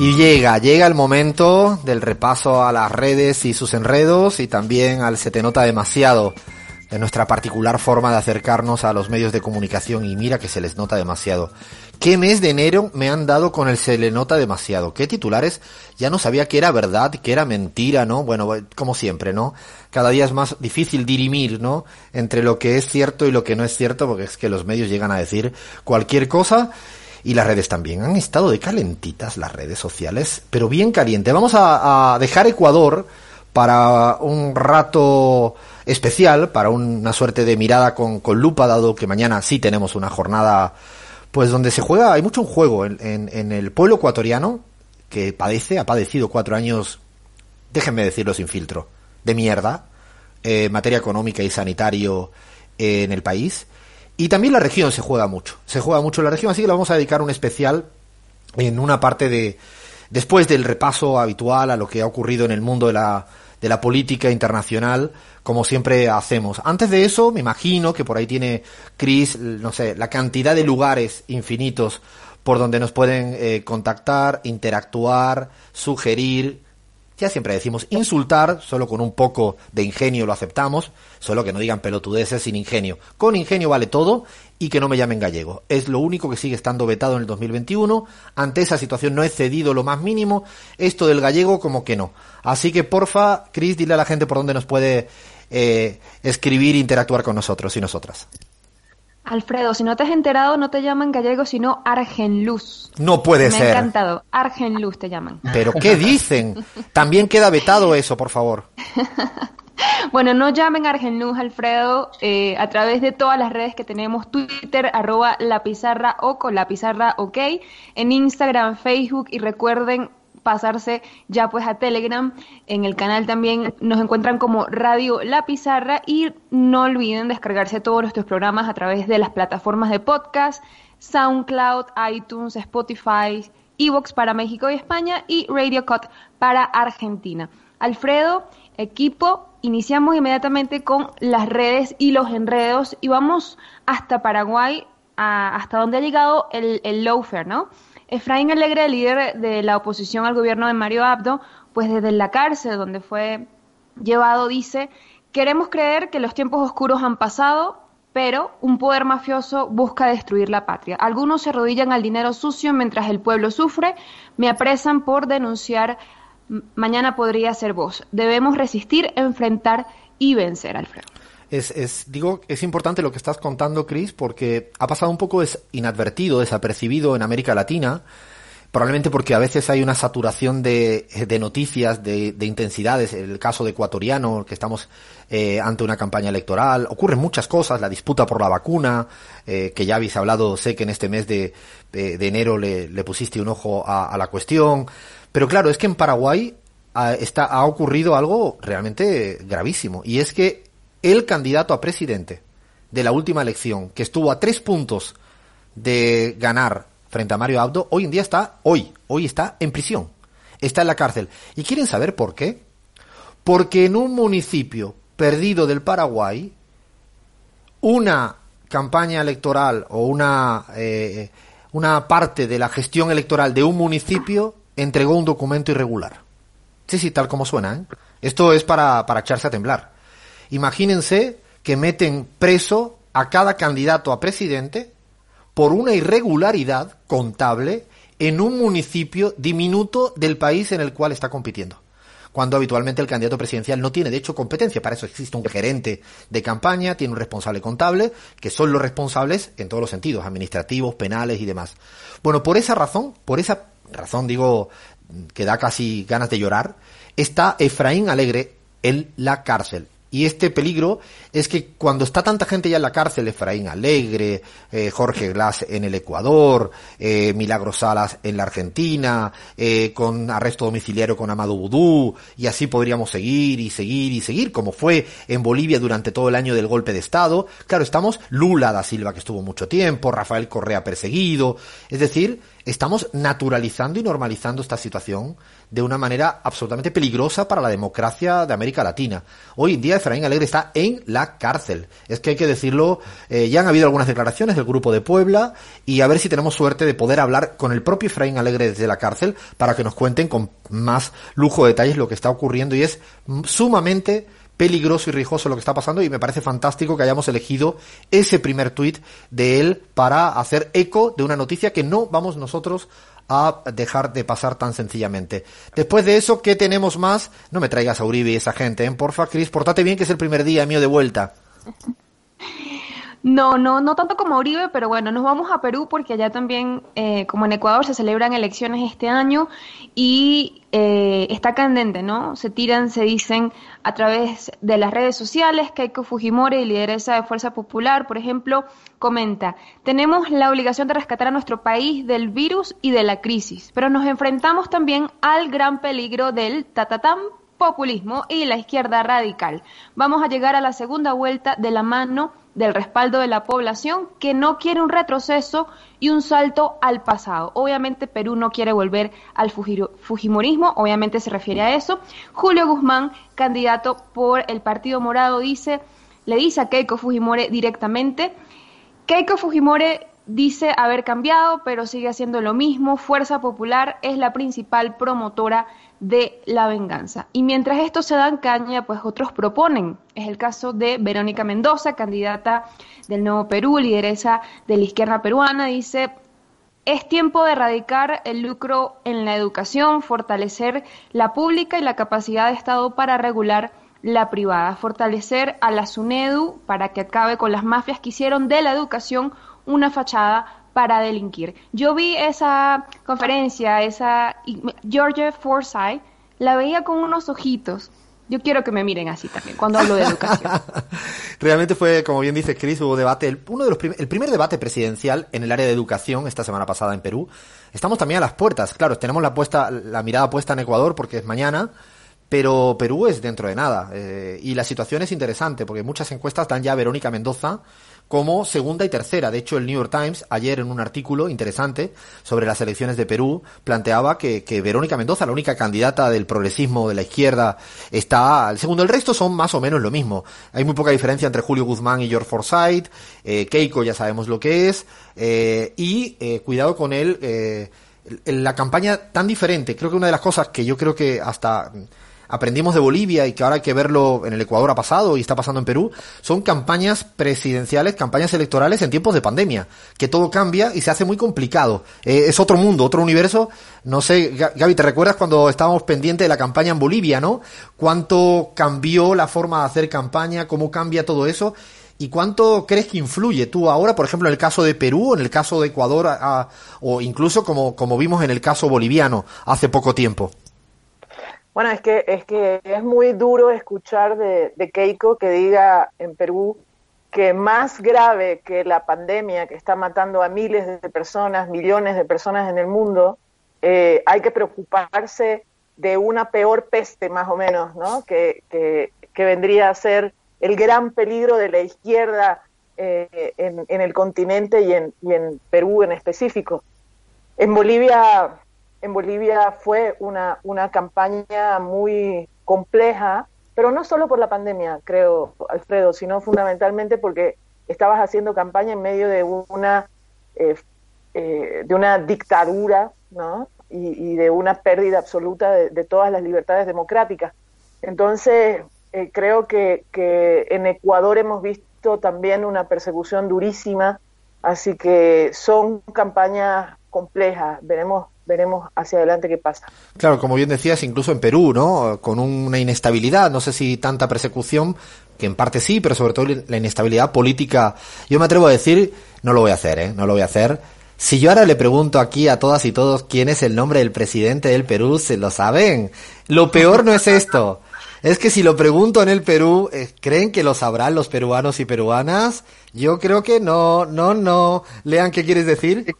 Y llega, llega el momento del repaso a las redes y sus enredos y también al Se te nota demasiado de nuestra particular forma de acercarnos a los medios de comunicación y mira que se les nota demasiado. ¿Qué mes de enero me han dado con el se le nota demasiado? ¿Qué titulares? Ya no sabía que era verdad, que era mentira, ¿no? Bueno, como siempre, ¿no? Cada día es más difícil dirimir, ¿no? Entre lo que es cierto y lo que no es cierto, porque es que los medios llegan a decir cualquier cosa y las redes también. Han estado de calentitas las redes sociales, pero bien caliente. Vamos a, dejar Ecuador para un rato especial, para una suerte de mirada con, lupa, dado que mañana sí tenemos una jornada, pues donde se juega, hay mucho en juego en, en, el pueblo ecuatoriano, que padece, ha padecido cuatro años, déjenme decirlo sin filtro, de mierda, eh, en materia económica y sanitario eh, en el país. Y también la región se juega mucho, se juega mucho la región, así que le vamos a dedicar un especial en una parte de, después del repaso habitual a lo que ha ocurrido en el mundo de la, de la política internacional, como siempre hacemos. Antes de eso, me imagino que por ahí tiene Chris, no sé, la cantidad de lugares infinitos por donde nos pueden eh, contactar, interactuar, sugerir, ya siempre decimos insultar, solo con un poco de ingenio lo aceptamos, solo que no digan pelotudeces sin ingenio. Con ingenio vale todo y que no me llamen gallego. Es lo único que sigue estando vetado en el 2021. Ante esa situación no he cedido lo más mínimo. Esto del gallego como que no. Así que porfa, Cris, dile a la gente por dónde nos puede eh, escribir e interactuar con nosotros y nosotras. Alfredo, si no te has enterado, no te llaman gallego, sino Argenluz. No puede ser. Me ha encantado. Argenluz te llaman. ¿Pero qué dicen? También queda vetado eso, por favor. bueno, no llamen Argenluz, Alfredo, eh, a través de todas las redes que tenemos, Twitter, arroba la pizarra o con la pizarra ok, en Instagram, Facebook y recuerden pasarse ya pues a Telegram. En el canal también nos encuentran como Radio La Pizarra y no olviden descargarse todos nuestros programas a través de las plataformas de podcast, SoundCloud, iTunes, Spotify, Evox para México y España y Radio Cut para Argentina. Alfredo, equipo, iniciamos inmediatamente con las redes y los enredos y vamos hasta Paraguay, hasta donde ha llegado el, el lawfare, ¿no? Efraín Alegre, líder de la oposición al gobierno de Mario Abdo, pues desde la cárcel donde fue llevado dice, queremos creer que los tiempos oscuros han pasado, pero un poder mafioso busca destruir la patria. Algunos se arrodillan al dinero sucio mientras el pueblo sufre, me apresan por denunciar, mañana podría ser vos. Debemos resistir, enfrentar y vencer, Alfredo es, es, digo, es importante lo que estás contando, Chris, porque ha pasado un poco es inadvertido, desapercibido en América Latina, probablemente porque a veces hay una saturación de, de noticias, de, de, intensidades, el caso de ecuatoriano, que estamos eh, ante una campaña electoral, ocurren muchas cosas, la disputa por la vacuna, eh, que ya habéis hablado, sé que en este mes de, de, enero le, le, pusiste un ojo a, a, la cuestión, pero claro, es que en Paraguay ha, está, ha ocurrido algo realmente gravísimo, y es que el candidato a presidente de la última elección, que estuvo a tres puntos de ganar frente a Mario Abdo, hoy en día está, hoy, hoy está en prisión, está en la cárcel. ¿Y quieren saber por qué? Porque en un municipio perdido del Paraguay, una campaña electoral o una, eh, una parte de la gestión electoral de un municipio entregó un documento irregular. Sí, sí, tal como suena. ¿eh? Esto es para, para echarse a temblar. Imagínense que meten preso a cada candidato a presidente por una irregularidad contable en un municipio diminuto del país en el cual está compitiendo. Cuando habitualmente el candidato presidencial no tiene de hecho competencia, para eso existe un gerente de campaña, tiene un responsable contable, que son los responsables en todos los sentidos, administrativos, penales y demás. Bueno, por esa razón, por esa razón digo que da casi ganas de llorar, está Efraín Alegre en la cárcel Y este peligro es que cuando está tanta gente ya en la cárcel, Efraín Alegre, eh, Jorge Glass en el Ecuador, eh, Milagro Salas en la Argentina, eh, con arresto domiciliario con Amado Vudú, y así podríamos seguir y seguir y seguir, como fue en Bolivia durante todo el año del golpe de Estado. Claro, estamos Lula da Silva, que estuvo mucho tiempo, Rafael Correa perseguido, es decir, estamos naturalizando y normalizando esta situación de una manera absolutamente peligrosa para la democracia de América Latina. Hoy en día Efraín Alegre está en la cárcel. Es que hay que decirlo, eh, ya han habido algunas declaraciones del Grupo de Puebla y a ver si tenemos suerte de poder hablar con el propio Efraín Alegre desde la cárcel para que nos cuenten con más lujo de detalles lo que está ocurriendo y es sumamente peligroso y rijoso lo que está pasando y me parece fantástico que hayamos elegido ese primer tuit de él para hacer eco de una noticia que no vamos nosotros a dejar de pasar tan sencillamente. Después de eso, ¿qué tenemos más? No me traigas a Uribe y esa gente, ¿eh? Porfa, Cris, portate bien que es el primer día mío de vuelta. No, no, no tanto como Uribe, pero bueno, nos vamos a Perú porque allá también, eh, como en Ecuador, se celebran elecciones este año y eh, está candente, ¿no? Se tiran, se dicen a través de las redes sociales. Keiko Fujimori, lideresa de Fuerza Popular, por ejemplo, comenta, tenemos la obligación de rescatar a nuestro país del virus y de la crisis, pero nos enfrentamos también al gran peligro del tatatán populismo y la izquierda radical. Vamos a llegar a la segunda vuelta de la mano del respaldo de la población que no quiere un retroceso y un salto al pasado. Obviamente Perú no quiere volver al fujimorismo, obviamente se refiere a eso. Julio Guzmán, candidato por el Partido Morado, dice, le dice a Keiko Fujimori directamente, Keiko Fujimori dice haber cambiado, pero sigue haciendo lo mismo. Fuerza Popular es la principal promotora de la venganza. Y mientras esto se dan caña, pues otros proponen. Es el caso de Verónica Mendoza, candidata del Nuevo Perú, lideresa de la izquierda peruana, dice, es tiempo de erradicar el lucro en la educación, fortalecer la pública y la capacidad de Estado para regular la privada, fortalecer a la SUNEDU para que acabe con las mafias que hicieron de la educación una fachada para delinquir. Yo vi esa conferencia, esa Georgia Forsyth, la veía con unos ojitos. Yo quiero que me miren así también cuando hablo de educación. Realmente fue, como bien dice Chris, hubo debate, el, uno de los el primer debate presidencial en el área de educación esta semana pasada en Perú. Estamos también a las puertas, claro, tenemos la puesta, la mirada puesta en Ecuador porque es mañana, pero Perú es dentro de nada. Eh, y la situación es interesante porque muchas encuestas dan ya Verónica Mendoza como segunda y tercera. De hecho, el New York Times, ayer en un artículo interesante sobre las elecciones de Perú, planteaba que, Verónica Mendoza, la única candidata del progresismo de la izquierda, está al segundo. El resto son más o menos lo mismo. Hay muy poca diferencia entre Julio Guzmán y George Forsyth. Eh, Keiko ya sabemos lo que es. Eh, y eh, cuidado con él. La campaña tan diferente. Creo que una de las cosas que yo creo que hasta aprendimos de Bolivia y que ahora hay que verlo en el Ecuador ha pasado y está pasando en Perú, son campañas presidenciales, campañas electorales en tiempos de pandemia, que todo cambia y se hace muy complicado. Eh, es otro mundo, otro universo. No sé, Gaby, ¿te recuerdas cuando estábamos pendientes de la campaña en Bolivia, no? ¿Cuánto cambió la forma de hacer campaña? ¿Cómo cambia todo eso? ¿Y cuánto crees que influye tú ahora, por ejemplo, en el caso de Perú, en el caso de Ecuador, o incluso como, como vimos en el caso boliviano hace poco tiempo? Bueno, es que es que es muy duro escuchar de, Keiko que diga en Perú que más grave que la pandemia que está matando a miles de personas, millones de personas en el mundo, eh, hay que preocuparse de una peor peste más o menos, ¿no? Que, que, vendría a ser el gran peligro de la izquierda eh, en, en, el continente y en, y en Perú en específico. En Bolivia en Bolivia fue una, una campaña muy compleja, pero no solo por la pandemia, creo, Alfredo, sino fundamentalmente porque estabas haciendo campaña en medio de una, eh, eh, de una dictadura ¿no? y, de una pérdida absoluta de, todas las libertades democráticas. Entonces, eh, creo que, que en Ecuador hemos visto también una persecución durísima, así que son campañas complejas. Veremos veremos hacia adelante qué pasa. Claro, como bien decías, incluso en Perú, ¿no? Con una inestabilidad, no sé si tanta persecución, que en parte sí, pero sobre todo la inestabilidad política. Yo me atrevo a decir, no lo voy a hacer, ¿eh? No lo voy a hacer. Si yo ahora le pregunto aquí a todas y todos quién es el nombre del presidente del Perú, se lo saben. Lo peor no es esto. Es que si lo pregunto en el Perú, eh, ¿creen que lo sabrán los peruanos y peruanas? Yo creo que no, no, no. Lean, ¿qué quieres decir?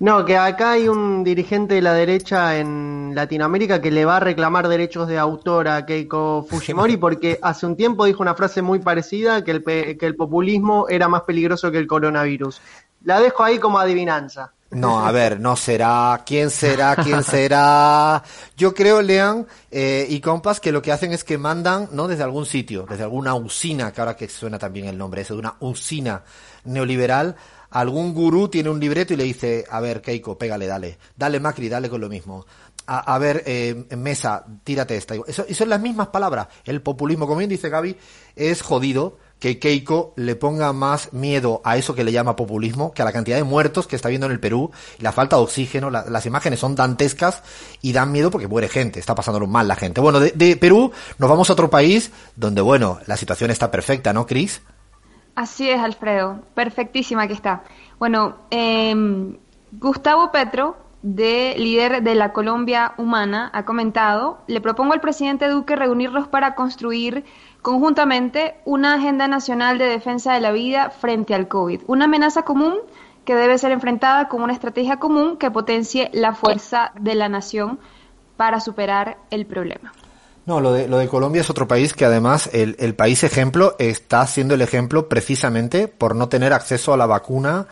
No, que acá hay un dirigente de la derecha en Latinoamérica que le va a reclamar derechos de autor a Keiko Fujimori porque hace un tiempo dijo una frase muy parecida, que el, que el populismo era más peligroso que el coronavirus. La dejo ahí como adivinanza. No, a ver, no será. ¿Quién será? ¿Quién será? Yo creo, Lean eh, y compas, que lo que hacen es que mandan, ¿no? Desde algún sitio, desde alguna usina, que ahora que suena también el nombre, eso de una usina neoliberal, algún gurú tiene un libreto y le dice, a ver, Keiko, pégale, dale. Dale, Macri, dale con lo mismo. A, ver, eh, Mesa, tírate esta. Eso, y son las mismas palabras. El populismo, como bien dice Gaby, es jodido que Keiko le ponga más miedo a eso que le llama populismo que a la cantidad de muertos que está viendo en el Perú la falta de oxígeno. las imágenes son dantescas y dan miedo porque muere gente, está pasándolo mal la gente. Bueno, de, de Perú nos vamos a otro país donde, bueno, la situación está perfecta, ¿no, Cris? Así es, Alfredo. Perfectísima que está. Bueno, em, Gustavo Petro, de líder de la Colombia Humana, ha comentado, le propongo al presidente Duque reunirlos para construir conjuntamente una agenda nacional de defensa de la vida frente al COVID, una amenaza común que debe ser enfrentada con una estrategia común que potencie la fuerza de la nación para superar el problema. No, lo de, lo de Colombia es otro país que además el, país ejemplo está siendo el ejemplo precisamente por no tener acceso a la vacuna,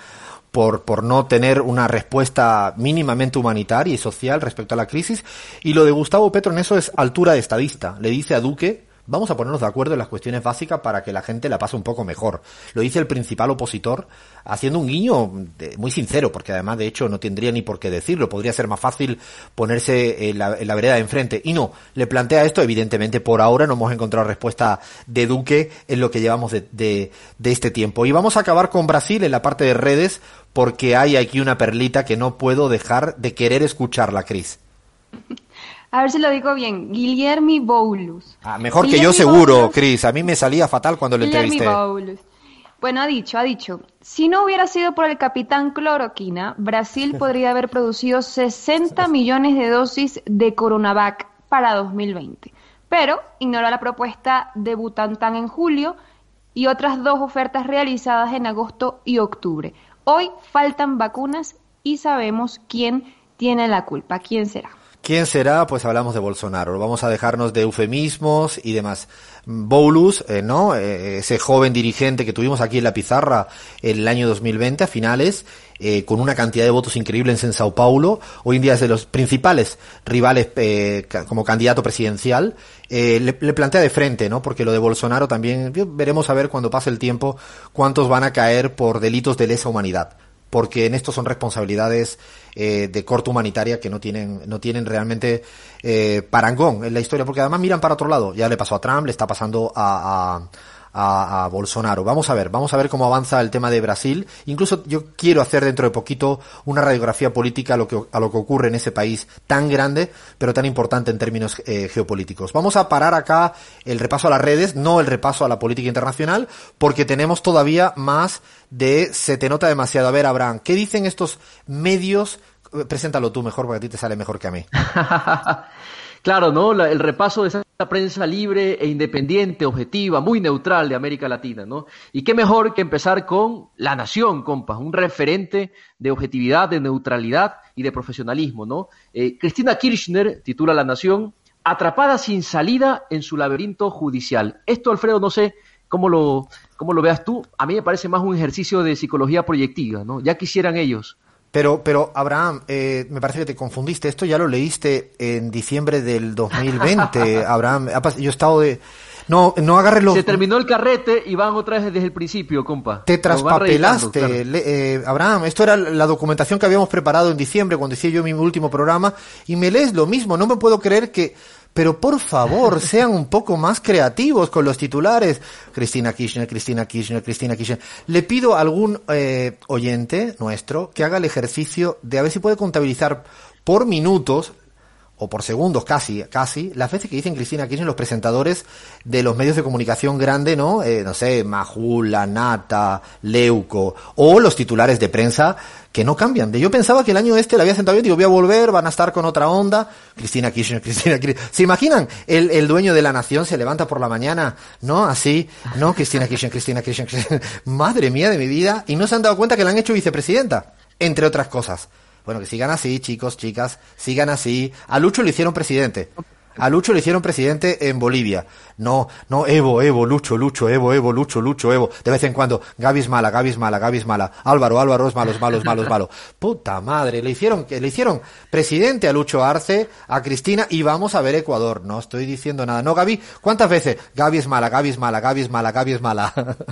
por, por no tener una respuesta mínimamente humanitaria y social respecto a la crisis. Y lo de Gustavo Petro en eso es altura de estadista. Le dice a Duque vamos a ponernos de acuerdo en las cuestiones básicas para que la gente la pase un poco mejor. Lo dice el principal opositor haciendo un guiño muy sincero, porque además de hecho no tendría ni por qué decirlo, podría ser más fácil ponerse en la, vereda de enfrente. Y no, le plantea esto, evidentemente por ahora no hemos encontrado respuesta de Duque en lo que llevamos de, de, este tiempo. Y vamos a acabar con Brasil en la parte de redes, porque hay aquí una perlita que no puedo dejar de querer escucharla, Cris. A ver si lo digo bien. Guillermo Boulos. Ah, mejor que yo seguro, Cris. A mí me salía fatal cuando lo entrevisté. Boulos. Bueno, ha dicho, ha dicho, si no hubiera sido por el capitán Cloroquina, Brasil podría haber producido 60 millones de dosis de Coronavac para 2020. Pero ignora la propuesta de Butantan en julio y otras dos ofertas realizadas en agosto y octubre. Hoy faltan vacunas y sabemos quién tiene la culpa. ¿Quién será? ¿Quién será? Pues hablamos de Bolsonaro. Vamos a dejarnos de eufemismos y demás. Boulos, eh, ¿no? Eh, ese joven dirigente que tuvimos aquí en la pizarra en el año 2020 a finales, eh, con una cantidad de votos increíbles en Sao Paulo. Hoy en día es de los principales rivales como candidato presidencial. Le, le, plantea de frente, ¿no? Porque lo de Bolsonaro también veremos a ver cuando pase el tiempo cuántos van a caer por delitos de lesa humanidad porque en esto son responsabilidades eh, de corte humanitaria que no tienen, no tienen realmente eh, parangón en la historia, porque además miran para otro lado. Ya le pasó a Trump, le está pasando a, a, Bolsonaro. Vamos a ver, vamos a ver cómo avanza el tema de Brasil. Incluso yo quiero hacer dentro de poquito una radiografía política a lo que, a lo que ocurre en ese país tan grande, pero tan importante en términos eh, geopolíticos. Vamos a parar acá el repaso a las redes, no el repaso a la política internacional, porque tenemos todavía más de se te nota demasiado. A ver, Abraham, ¿qué dicen estos medios? Preséntalo tú mejor, porque a ti te sale mejor que a mí. Claro, ¿no? el repaso de esa prensa libre e independiente, objetiva, muy neutral de América Latina, ¿no? Y qué mejor que empezar con La Nación, compas, un referente de objetividad, de neutralidad y de profesionalismo, ¿no? Eh, Cristina Kirchner titula La Nación, atrapada sin salida en su laberinto judicial. Esto, Alfredo, no sé cómo lo, cómo lo veas tú. A mí me parece más un ejercicio de psicología proyectiva, ¿no? Ya quisieran ellos pero, pero Abraham, eh, me parece que te confundiste. Esto ya lo leíste en diciembre del 2020, Abraham. Yo he estado de... No, no agarres los... Se terminó el carrete y van otra vez desde el principio, compa. Te traspapelaste, eh, Abraham. Esto era la documentación que habíamos preparado en diciembre cuando hice yo mi último programa y me lees lo mismo. No me puedo creer que pero por favor, sean un poco más creativos con los titulares. Cristina Kirchner, Cristina Kirchner, Cristina Kirchner. Le pido a algún eh, oyente nuestro que haga el ejercicio de a ver si puede contabilizar por minutos o por segundos casi, casi, las veces que dicen Cristina Kirchner los presentadores de los medios de comunicación grande, ¿no? Eh, no sé, Majula, Nata, Leuco, o los titulares de prensa que no cambian. Yo pensaba que el año este la había sentado bien, digo, voy a volver, van a estar con otra onda. Cristina Kirchner, Cristina Kirchner. ¿Se imaginan? El, el dueño de la nación se levanta por la mañana, ¿no? Así, ¿no? Cristina Kirchner, Cristina Kirchner, Cristina. Madre mía de mi vida. Y no se han dado cuenta que la han hecho vicepresidenta, entre otras cosas. Bueno, que sigan así, chicos, chicas, sigan así. A Lucho le hicieron presidente. A Lucho le hicieron presidente en Bolivia. No, no, Evo, Evo, Lucho, Lucho, Evo, Evo, Lucho, Lucho, Evo. De vez en cuando, Gaby es mala, Gaby es mala, Gaby es mala. Álvaro, Álvaro es malo, es malo, es malo, es malo. Puta madre, le hicieron, le hicieron presidente a Lucho Arce, a Cristina y vamos a ver Ecuador. No estoy diciendo nada. No, Gaby, ¿cuántas veces? Gaby es mala, Gaby es mala, Gaby es mala, Gaby es mala.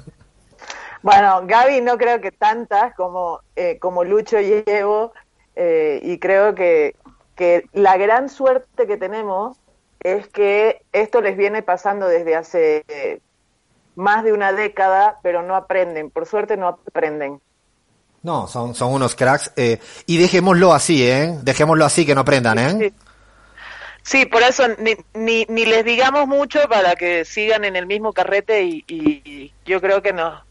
Bueno, Gaby no creo que tantas como, eh, como Lucho y Evo, eh, y creo que, que la gran suerte que tenemos es que esto les viene pasando desde hace eh, más de una década, pero no aprenden, por suerte no aprenden. No, son, son unos cracks. Eh, y dejémoslo así, ¿eh? Dejémoslo así, que no aprendan, ¿eh? Sí, sí por eso ni, ni, ni, les digamos mucho para que sigan en el mismo carrete y, y yo creo que nos,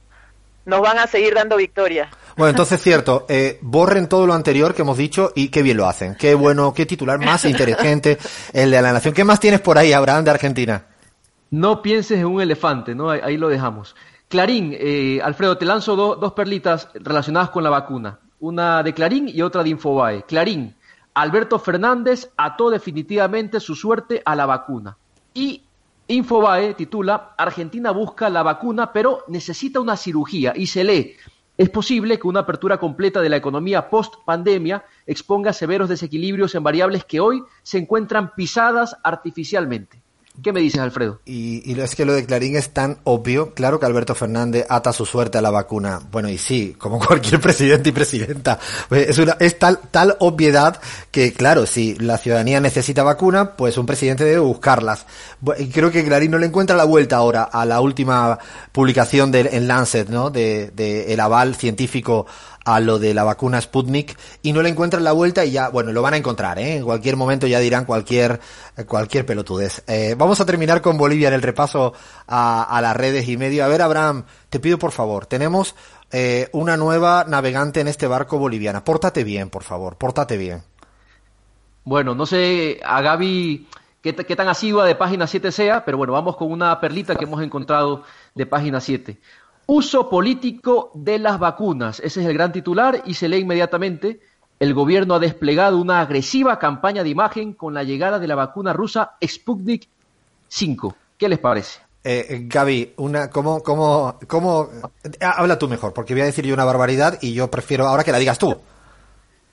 nos van a seguir dando victoria. Bueno, entonces cierto, eh, borren todo lo anterior que hemos dicho y qué bien lo hacen. Qué bueno, qué titular más inteligente el de la nación. ¿Qué más tienes por ahí, Abraham, de Argentina? No pienses en un elefante, ¿no? Ahí, ahí lo dejamos. Clarín, eh, Alfredo, te lanzo do, dos perlitas relacionadas con la vacuna. Una de Clarín y otra de Infobae. Clarín, Alberto Fernández ató definitivamente su suerte a la vacuna. Y Infobae titula Argentina busca la vacuna, pero necesita una cirugía. Y se lee, es posible que una apertura completa de la economía post pandemia exponga severos desequilibrios en variables que hoy se encuentran pisadas artificialmente. ¿Qué me dices, Alfredo? Y, y, es que lo de Clarín es tan obvio. Claro que Alberto Fernández ata su suerte a la vacuna. Bueno, y sí, como cualquier presidente y presidenta. Es, una, es tal, tal obviedad que, claro, si la ciudadanía necesita vacuna, pues un presidente debe buscarlas. Y creo que Clarín no le encuentra la vuelta ahora a la última publicación de, en Lancet, ¿no? De, de el aval científico a lo de la vacuna Sputnik y no le encuentran la vuelta y ya, bueno, lo van a encontrar, ¿eh? En cualquier momento ya dirán cualquier, cualquier pelotudez. Eh, vamos a terminar con Bolivia en el repaso a, a, las redes y medio. A ver, Abraham, te pido por favor, tenemos eh, una nueva navegante en este barco boliviana. Pórtate bien, por favor, pórtate bien. Bueno, no sé a Gaby qué, qué tan asidua de página 7 sea, pero bueno, vamos con una perlita que hemos encontrado de página 7. Uso político de las vacunas. Ese es el gran titular y se lee inmediatamente. El gobierno ha desplegado una agresiva campaña de imagen con la llegada de la vacuna rusa Sputnik 5. ¿Qué les parece? Eh, Gaby, una, ¿cómo, cómo, cómo, habla tú mejor, porque voy a decir yo una barbaridad y yo prefiero ahora que la digas tú.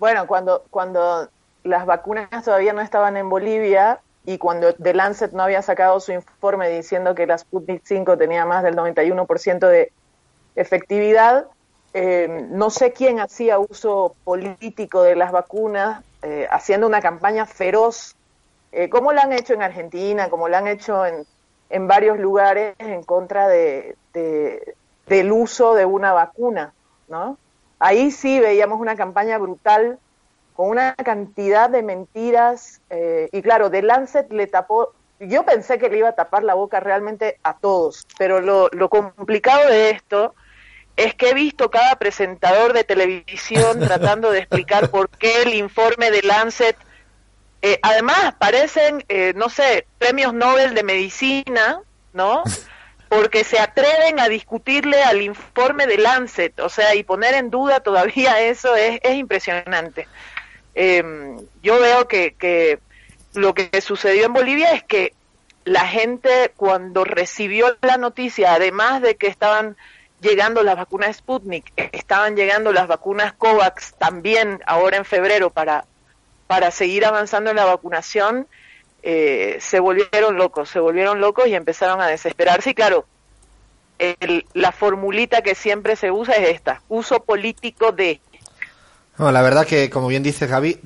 Bueno, cuando, cuando las vacunas todavía no estaban en Bolivia y cuando The Lancet no había sacado su informe diciendo que la Sputnik 5 tenía más del 91% de efectividad. Eh, no sé quién hacía uso político de las vacunas, eh, haciendo una campaña feroz, eh, como la han hecho en Argentina, como la han hecho en, en varios lugares en contra de, de, del uso de una vacuna, ¿no? Ahí sí veíamos una campaña brutal con una cantidad de mentiras y claro, The Lancet le tapó yo pensé que le iba a tapar la boca realmente a todos, pero lo, lo, complicado de esto es que he visto cada presentador de televisión tratando de explicar por qué el informe de Lancet, eh, además parecen, eh, no sé, premios Nobel de medicina, ¿no? Porque se atreven a discutirle al informe de Lancet, o sea, y poner en duda todavía eso es, es impresionante. Eh, yo veo que, que lo que sucedió en Bolivia es que la gente cuando recibió la noticia, además de que estaban llegando las vacunas Sputnik, estaban llegando las vacunas COVAX también ahora en febrero para, para seguir avanzando en la vacunación, eh, se volvieron locos, se volvieron locos y empezaron a desesperarse. Y claro, el, la formulita que siempre se usa es esta, uso político de... No, la verdad que, como bien dice Javi,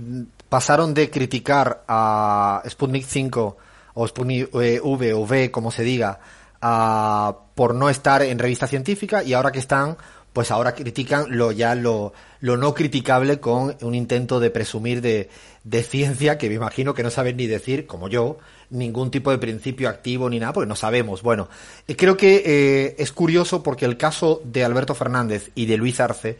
pasaron de criticar a Sputnik 5 o Sputnik V o V, como se diga, a, por no estar en revista científica y ahora que están pues ahora critican lo ya lo, lo no criticable con un intento de presumir de, de ciencia que me imagino que no saben ni decir, como yo, ningún tipo de principio activo ni nada, porque no sabemos. Bueno, eh, creo que eh, es curioso porque el caso de Alberto Fernández y de Luis Arce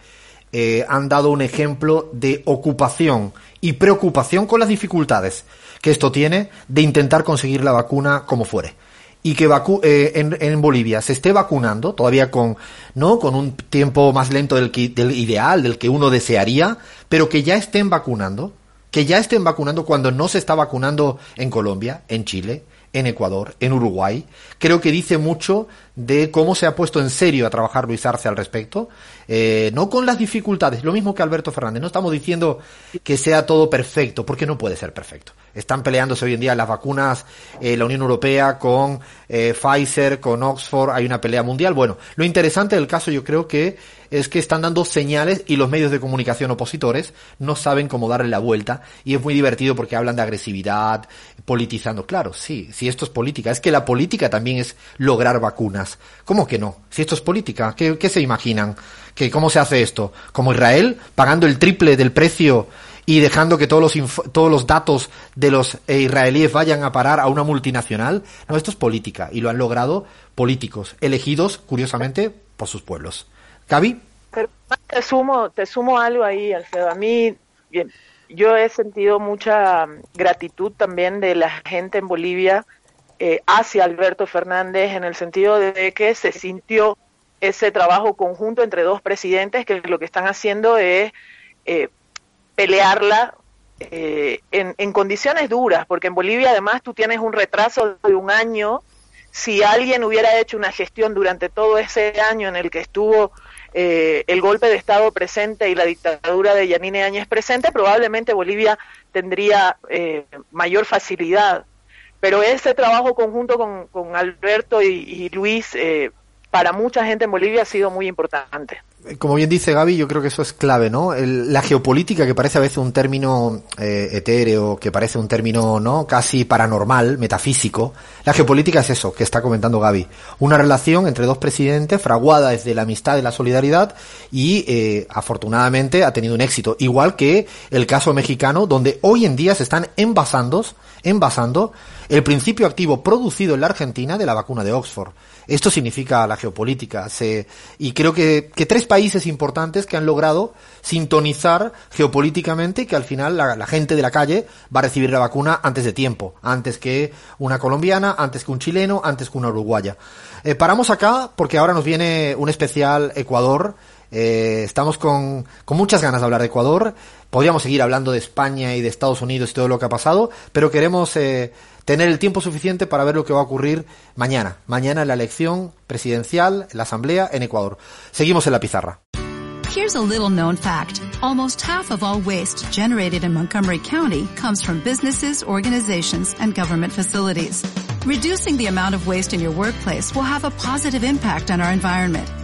eh, han dado un ejemplo de ocupación y preocupación con las dificultades que esto tiene de intentar conseguir la vacuna como fuere y que eh, en, en, Bolivia se esté vacunando, todavía con, ¿no? con un tiempo más lento del, que, del ideal, del que uno desearía, pero que ya estén vacunando, que ya estén vacunando cuando no se está vacunando en Colombia, en Chile, en Ecuador, en Uruguay. Creo que dice mucho de cómo se ha puesto en serio a trabajar Luis Arce al respecto, eh, no con las dificultades, lo mismo que Alberto Fernández. No estamos diciendo que sea todo perfecto, porque no puede ser perfecto. Están peleándose hoy en día las vacunas, eh, la Unión Europea con eh, Pfizer, con Oxford, hay una pelea mundial. Bueno, lo interesante del caso yo creo que es que están dando señales y los medios de comunicación opositores no saben cómo darle la vuelta y es muy divertido porque hablan de agresividad, politizando. Claro, sí, si esto es política, es que la política también es lograr vacunas. ¿Cómo que no? Si esto es política, ¿qué, se imaginan? ¿Que ¿Cómo se hace esto? ¿Como Israel, pagando el triple del precio y dejando que todos los, todos los datos de los eh, israelíes vayan a parar a una multinacional. No, esto es política y lo han logrado políticos, elegidos, curiosamente, por sus pueblos. Gaby. Pero te sumo, te sumo algo ahí, Alfredo. A mí, bien, yo he sentido mucha gratitud también de la gente en Bolivia eh, hacia Alberto Fernández en el sentido de que se sintió ese trabajo conjunto entre dos presidentes que lo que están haciendo es eh, pelearla eh, en, en, condiciones duras, porque en Bolivia además tú tienes un retraso de un año. Si alguien hubiera hecho una gestión durante todo ese año en el que estuvo eh, el golpe de Estado presente y la dictadura de Yanine Áñez presente, probablemente Bolivia tendría eh, mayor facilidad. Pero ese trabajo conjunto con, con Alberto y, Luis eh, para mucha gente en Bolivia ha sido muy importante como bien dice Gaby, yo creo que eso es clave, ¿no? la geopolítica, que parece a veces un término eh, etéreo, que parece un término, ¿no? Casi paranormal, metafísico. La geopolítica es eso, que está comentando Gaby. Una relación entre dos presidentes fraguada desde la amistad y la solidaridad y, eh, afortunadamente, ha tenido un éxito. Igual que el caso mexicano, donde hoy en día se están envasando, envasando el principio activo producido en la Argentina de la vacuna de Oxford. Esto significa la geopolítica. Y creo que, que, tres países importantes que han logrado sintonizar geopolíticamente y que al final la, la, gente de la calle va a recibir la vacuna antes de tiempo, antes que una colombiana, antes que un chileno, antes que una uruguaya. Eh, paramos acá porque ahora nos viene un especial Ecuador. Eh, estamos con, con muchas ganas de hablar de Ecuador. Podríamos seguir hablando de España y de Estados Unidos y todo lo que ha pasado, pero queremos eh, tener el tiempo suficiente para ver lo que va a ocurrir mañana. Mañana la elección presidencial, la asamblea en Ecuador. Seguimos en la pizarra. Here's a little known fact. Almost half of all waste generated in Montgomery County comes from businesses, organizations, and government facilities. Reducing the amount of waste in your workplace will have a positive impact on our environment.